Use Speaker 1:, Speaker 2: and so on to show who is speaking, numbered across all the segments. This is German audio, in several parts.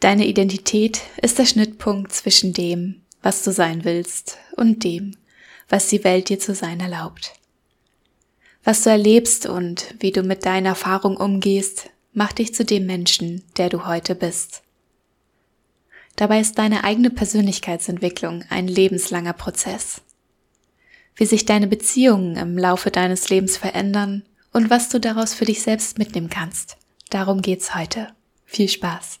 Speaker 1: Deine Identität ist der Schnittpunkt zwischen dem, was du sein willst, und dem, was die Welt dir zu sein erlaubt. Was du erlebst und wie du mit deiner Erfahrung umgehst, macht dich zu dem Menschen, der du heute bist. Dabei ist deine eigene Persönlichkeitsentwicklung ein lebenslanger Prozess. Wie sich deine Beziehungen im Laufe deines Lebens verändern und was du daraus für dich selbst mitnehmen kannst. Darum geht's heute. Viel Spaß!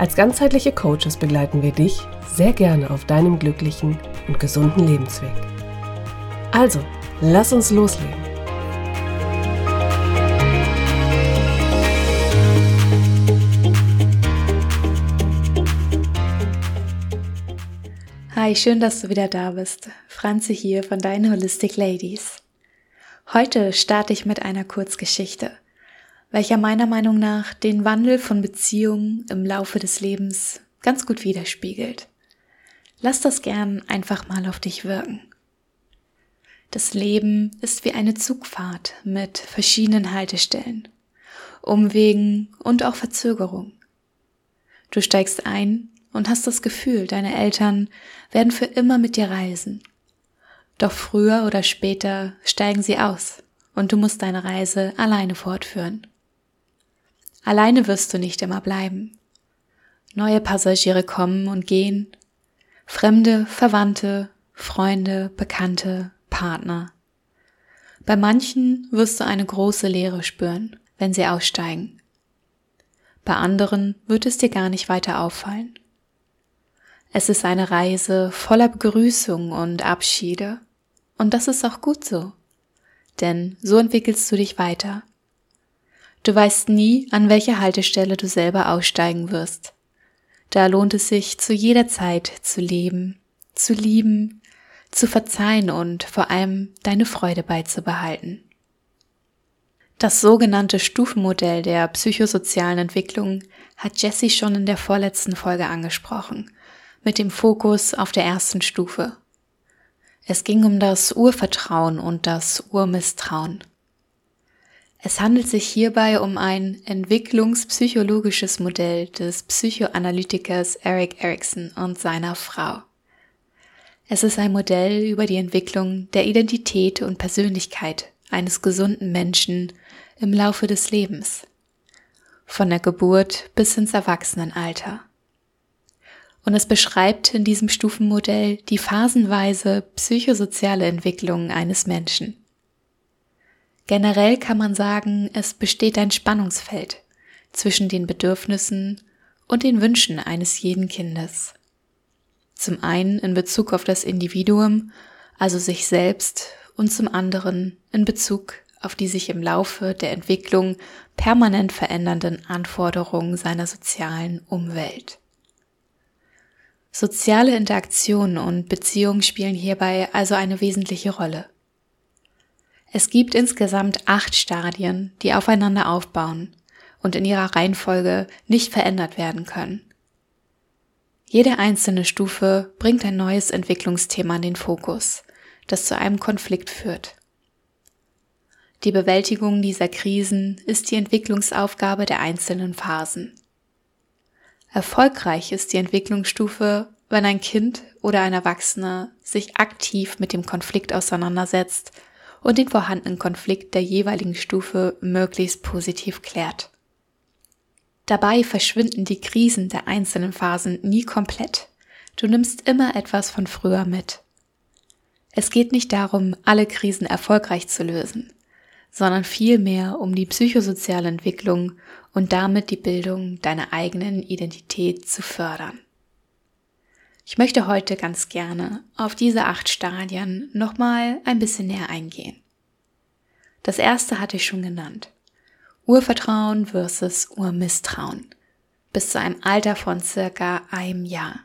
Speaker 2: Als ganzheitliche Coaches begleiten wir dich sehr gerne auf deinem glücklichen und gesunden Lebensweg. Also, lass uns loslegen.
Speaker 1: Hi, schön, dass du wieder da bist. Franzi hier von deinen Holistic Ladies. Heute starte ich mit einer Kurzgeschichte, welcher meiner Meinung nach den Wandel von Beziehungen im Laufe des Lebens ganz gut widerspiegelt. Lass das gern einfach mal auf dich wirken. Das Leben ist wie eine Zugfahrt mit verschiedenen Haltestellen, Umwegen und auch Verzögerung. Du steigst ein und hast das Gefühl, deine Eltern werden für immer mit dir reisen. Doch früher oder später steigen sie aus und du musst deine Reise alleine fortführen. Alleine wirst du nicht immer bleiben. Neue Passagiere kommen und gehen Fremde, Verwandte, Freunde, Bekannte, Partner. Bei manchen wirst du eine große Leere spüren, wenn sie aussteigen. Bei anderen wird es dir gar nicht weiter auffallen. Es ist eine Reise voller Begrüßung und Abschiede. Und das ist auch gut so. Denn so entwickelst du dich weiter. Du weißt nie, an welcher Haltestelle du selber aussteigen wirst. Da lohnt es sich zu jeder Zeit zu leben, zu lieben, zu verzeihen und vor allem deine Freude beizubehalten. Das sogenannte Stufenmodell der psychosozialen Entwicklung hat Jessie schon in der vorletzten Folge angesprochen, mit dem Fokus auf der ersten Stufe. Es ging um das Urvertrauen und das Urmisstrauen. Es handelt sich hierbei um ein entwicklungspsychologisches Modell des Psychoanalytikers Eric Erikson und seiner Frau. Es ist ein Modell über die Entwicklung der Identität und Persönlichkeit eines gesunden Menschen im Laufe des Lebens, von der Geburt bis ins Erwachsenenalter. Und es beschreibt in diesem Stufenmodell die phasenweise psychosoziale Entwicklung eines Menschen. Generell kann man sagen, es besteht ein Spannungsfeld zwischen den Bedürfnissen und den Wünschen eines jeden Kindes. Zum einen in Bezug auf das Individuum, also sich selbst, und zum anderen in Bezug auf die sich im Laufe der Entwicklung permanent verändernden Anforderungen seiner sozialen Umwelt. Soziale Interaktionen und Beziehungen spielen hierbei also eine wesentliche Rolle. Es gibt insgesamt acht Stadien, die aufeinander aufbauen und in ihrer Reihenfolge nicht verändert werden können. Jede einzelne Stufe bringt ein neues Entwicklungsthema in den Fokus, das zu einem Konflikt führt. Die Bewältigung dieser Krisen ist die Entwicklungsaufgabe der einzelnen Phasen. Erfolgreich ist die Entwicklungsstufe, wenn ein Kind oder ein Erwachsener sich aktiv mit dem Konflikt auseinandersetzt und den vorhandenen Konflikt der jeweiligen Stufe möglichst positiv klärt. Dabei verschwinden die Krisen der einzelnen Phasen nie komplett. Du nimmst immer etwas von früher mit. Es geht nicht darum, alle Krisen erfolgreich zu lösen, sondern vielmehr um die psychosoziale Entwicklung und damit die Bildung deiner eigenen Identität zu fördern. Ich möchte heute ganz gerne auf diese acht Stadien nochmal ein bisschen näher eingehen. Das erste hatte ich schon genannt. Urvertrauen versus Urmisstrauen bis zu einem Alter von circa einem Jahr.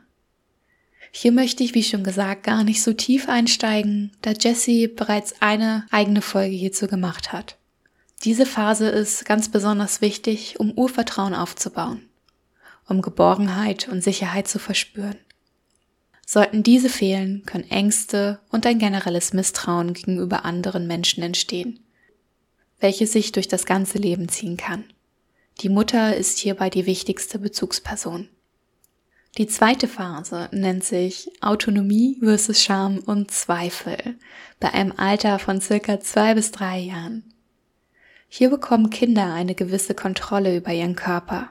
Speaker 1: Hier möchte ich, wie schon gesagt, gar nicht so tief einsteigen, da Jessie bereits eine eigene Folge hierzu gemacht hat. Diese Phase ist ganz besonders wichtig, um Urvertrauen aufzubauen, um Geborgenheit und Sicherheit zu verspüren. Sollten diese fehlen, können Ängste und ein generelles Misstrauen gegenüber anderen Menschen entstehen, welches sich durch das ganze Leben ziehen kann. Die Mutter ist hierbei die wichtigste Bezugsperson. Die zweite Phase nennt sich Autonomie versus Scham und Zweifel bei einem Alter von circa zwei bis drei Jahren. Hier bekommen Kinder eine gewisse Kontrolle über ihren Körper.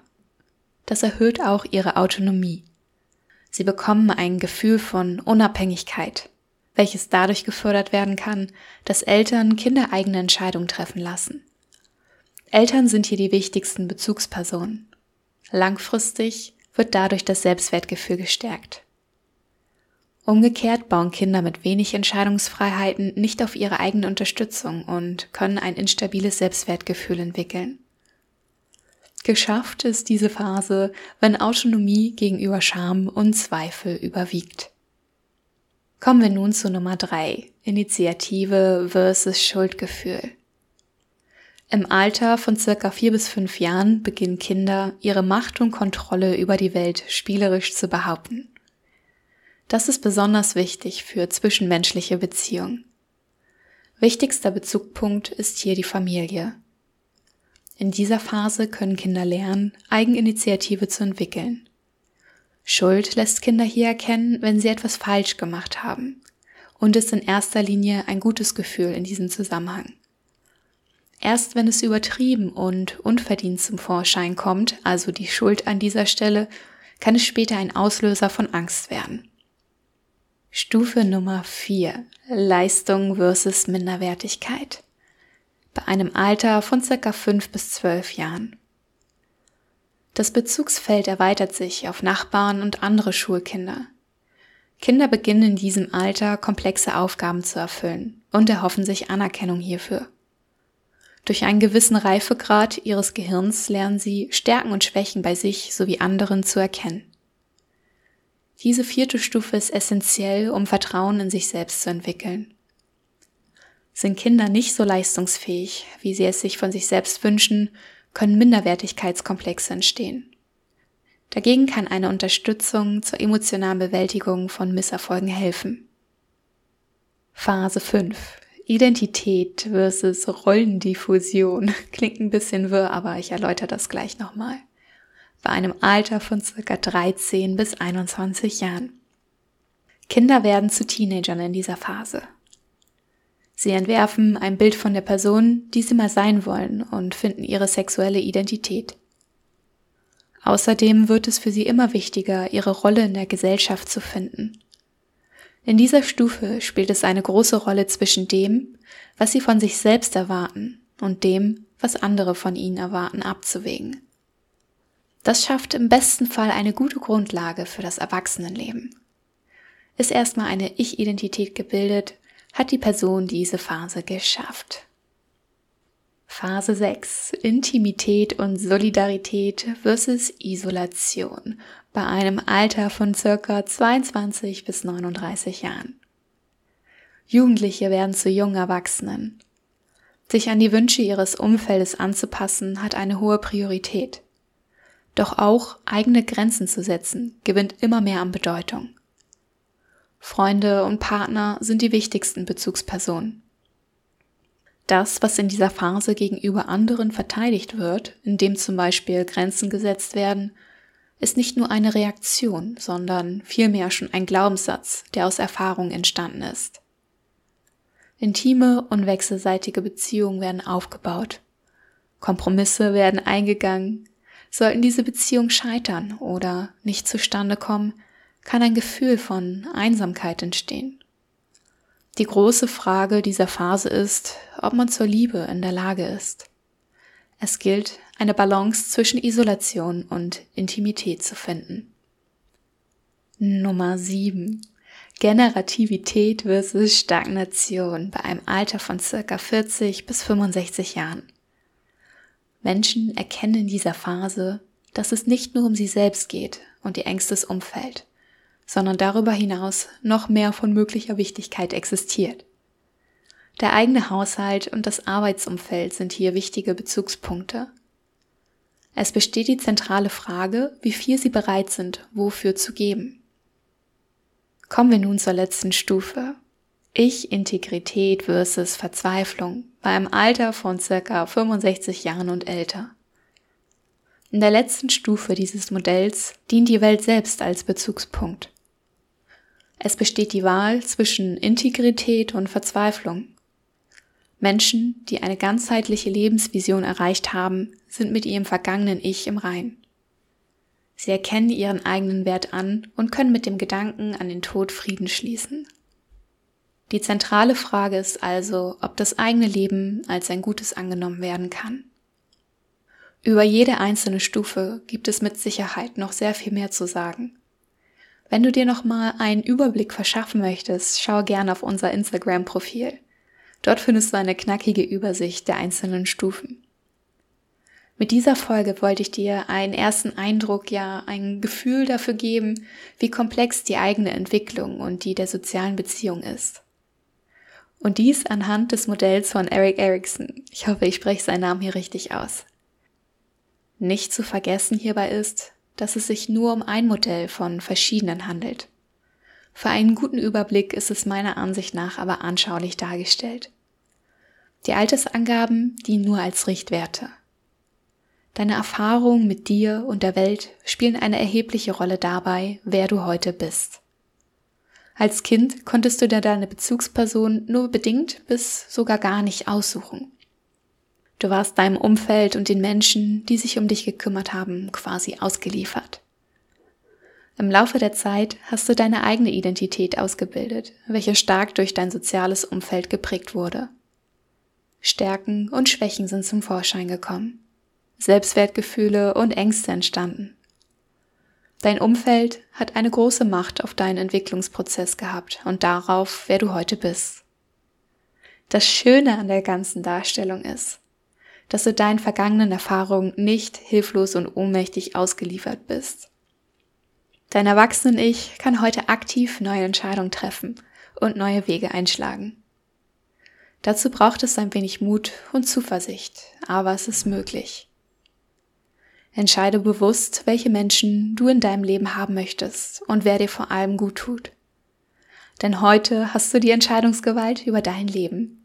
Speaker 1: Das erhöht auch ihre Autonomie. Sie bekommen ein Gefühl von Unabhängigkeit, welches dadurch gefördert werden kann, dass Eltern Kinder eigene Entscheidungen treffen lassen. Eltern sind hier die wichtigsten Bezugspersonen. Langfristig wird dadurch das Selbstwertgefühl gestärkt. Umgekehrt bauen Kinder mit wenig Entscheidungsfreiheiten nicht auf ihre eigene Unterstützung und können ein instabiles Selbstwertgefühl entwickeln. Geschafft ist diese Phase, wenn Autonomie gegenüber Scham und Zweifel überwiegt. Kommen wir nun zu Nummer drei: Initiative versus Schuldgefühl. Im Alter von circa vier bis fünf Jahren beginnen Kinder, ihre Macht und Kontrolle über die Welt spielerisch zu behaupten. Das ist besonders wichtig für zwischenmenschliche Beziehungen. Wichtigster Bezugpunkt ist hier die Familie. In dieser Phase können Kinder lernen, Eigeninitiative zu entwickeln. Schuld lässt Kinder hier erkennen, wenn sie etwas falsch gemacht haben und ist in erster Linie ein gutes Gefühl in diesem Zusammenhang. Erst wenn es übertrieben und unverdient zum Vorschein kommt, also die Schuld an dieser Stelle, kann es später ein Auslöser von Angst werden. Stufe Nummer 4. Leistung versus Minderwertigkeit. Bei einem Alter von circa 5 bis 12 Jahren. Das Bezugsfeld erweitert sich auf Nachbarn und andere Schulkinder. Kinder beginnen in diesem Alter komplexe Aufgaben zu erfüllen und erhoffen sich Anerkennung hierfür. Durch einen gewissen Reifegrad ihres Gehirns lernen sie Stärken und Schwächen bei sich sowie anderen zu erkennen. Diese vierte Stufe ist essentiell, um Vertrauen in sich selbst zu entwickeln. Sind Kinder nicht so leistungsfähig, wie sie es sich von sich selbst wünschen, können Minderwertigkeitskomplexe entstehen. Dagegen kann eine Unterstützung zur emotionalen Bewältigung von Misserfolgen helfen. Phase 5. Identität versus Rollendiffusion. Klingt ein bisschen wirr, aber ich erläutere das gleich nochmal. Bei einem Alter von circa 13 bis 21 Jahren. Kinder werden zu Teenagern in dieser Phase. Sie entwerfen ein Bild von der Person, die sie mal sein wollen und finden ihre sexuelle Identität. Außerdem wird es für sie immer wichtiger, ihre Rolle in der Gesellschaft zu finden. In dieser Stufe spielt es eine große Rolle zwischen dem, was sie von sich selbst erwarten und dem, was andere von ihnen erwarten, abzuwägen. Das schafft im besten Fall eine gute Grundlage für das Erwachsenenleben. Ist erstmal eine Ich-Identität gebildet, hat die Person diese Phase geschafft. Phase 6. Intimität und Solidarität versus Isolation bei einem Alter von circa 22 bis 39 Jahren. Jugendliche werden zu jungen Erwachsenen. Sich an die Wünsche ihres Umfeldes anzupassen hat eine hohe Priorität. Doch auch eigene Grenzen zu setzen gewinnt immer mehr an Bedeutung. Freunde und Partner sind die wichtigsten Bezugspersonen. Das, was in dieser Phase gegenüber anderen verteidigt wird, indem zum Beispiel Grenzen gesetzt werden, ist nicht nur eine Reaktion, sondern vielmehr schon ein Glaubenssatz, der aus Erfahrung entstanden ist. Intime und wechselseitige Beziehungen werden aufgebaut. Kompromisse werden eingegangen. Sollten diese Beziehungen scheitern oder nicht zustande kommen, kann ein Gefühl von Einsamkeit entstehen. Die große Frage dieser Phase ist, ob man zur Liebe in der Lage ist. Es gilt, eine Balance zwischen Isolation und Intimität zu finden. Nummer 7. Generativität versus Stagnation bei einem Alter von circa 40 bis 65 Jahren. Menschen erkennen in dieser Phase, dass es nicht nur um sie selbst geht und ihr engstes Umfeld, sondern darüber hinaus noch mehr von möglicher Wichtigkeit existiert. Der eigene Haushalt und das Arbeitsumfeld sind hier wichtige Bezugspunkte. Es besteht die zentrale Frage, wie viel sie bereit sind, wofür zu geben. Kommen wir nun zur letzten Stufe. Ich-Integrität versus Verzweiflung beim Alter von circa 65 Jahren und älter. In der letzten Stufe dieses Modells dient die Welt selbst als Bezugspunkt. Es besteht die Wahl zwischen Integrität und Verzweiflung. Menschen, die eine ganzheitliche Lebensvision erreicht haben, sind mit ihrem vergangenen Ich im Rein. Sie erkennen ihren eigenen Wert an und können mit dem Gedanken an den Tod Frieden schließen. Die zentrale Frage ist also, ob das eigene Leben als ein Gutes angenommen werden kann. Über jede einzelne Stufe gibt es mit Sicherheit noch sehr viel mehr zu sagen. Wenn du dir nochmal einen Überblick verschaffen möchtest, schau gerne auf unser Instagram-Profil. Dort findest du eine knackige Übersicht der einzelnen Stufen. Mit dieser Folge wollte ich dir einen ersten Eindruck, ja ein Gefühl dafür geben, wie komplex die eigene Entwicklung und die der sozialen Beziehung ist. Und dies anhand des Modells von Eric Erickson. Ich hoffe, ich spreche seinen Namen hier richtig aus. Nicht zu vergessen hierbei ist, dass es sich nur um ein Modell von verschiedenen handelt. Für einen guten Überblick ist es meiner Ansicht nach aber anschaulich dargestellt. Die Altersangaben dienen nur als Richtwerte. Deine Erfahrungen mit dir und der Welt spielen eine erhebliche Rolle dabei, wer du heute bist. Als Kind konntest du dir deine Bezugsperson nur bedingt bis sogar gar nicht aussuchen. Du warst deinem Umfeld und den Menschen, die sich um dich gekümmert haben, quasi ausgeliefert. Im Laufe der Zeit hast du deine eigene Identität ausgebildet, welche stark durch dein soziales Umfeld geprägt wurde. Stärken und Schwächen sind zum Vorschein gekommen. Selbstwertgefühle und Ängste entstanden. Dein Umfeld hat eine große Macht auf deinen Entwicklungsprozess gehabt und darauf, wer du heute bist. Das Schöne an der ganzen Darstellung ist, dass du deinen vergangenen Erfahrungen nicht hilflos und ohnmächtig ausgeliefert bist. Dein Erwachsenen-Ich kann heute aktiv neue Entscheidungen treffen und neue Wege einschlagen. Dazu braucht es ein wenig Mut und Zuversicht, aber es ist möglich. Entscheide bewusst, welche Menschen du in deinem Leben haben möchtest und wer dir vor allem gut tut. Denn heute hast du die Entscheidungsgewalt über dein Leben.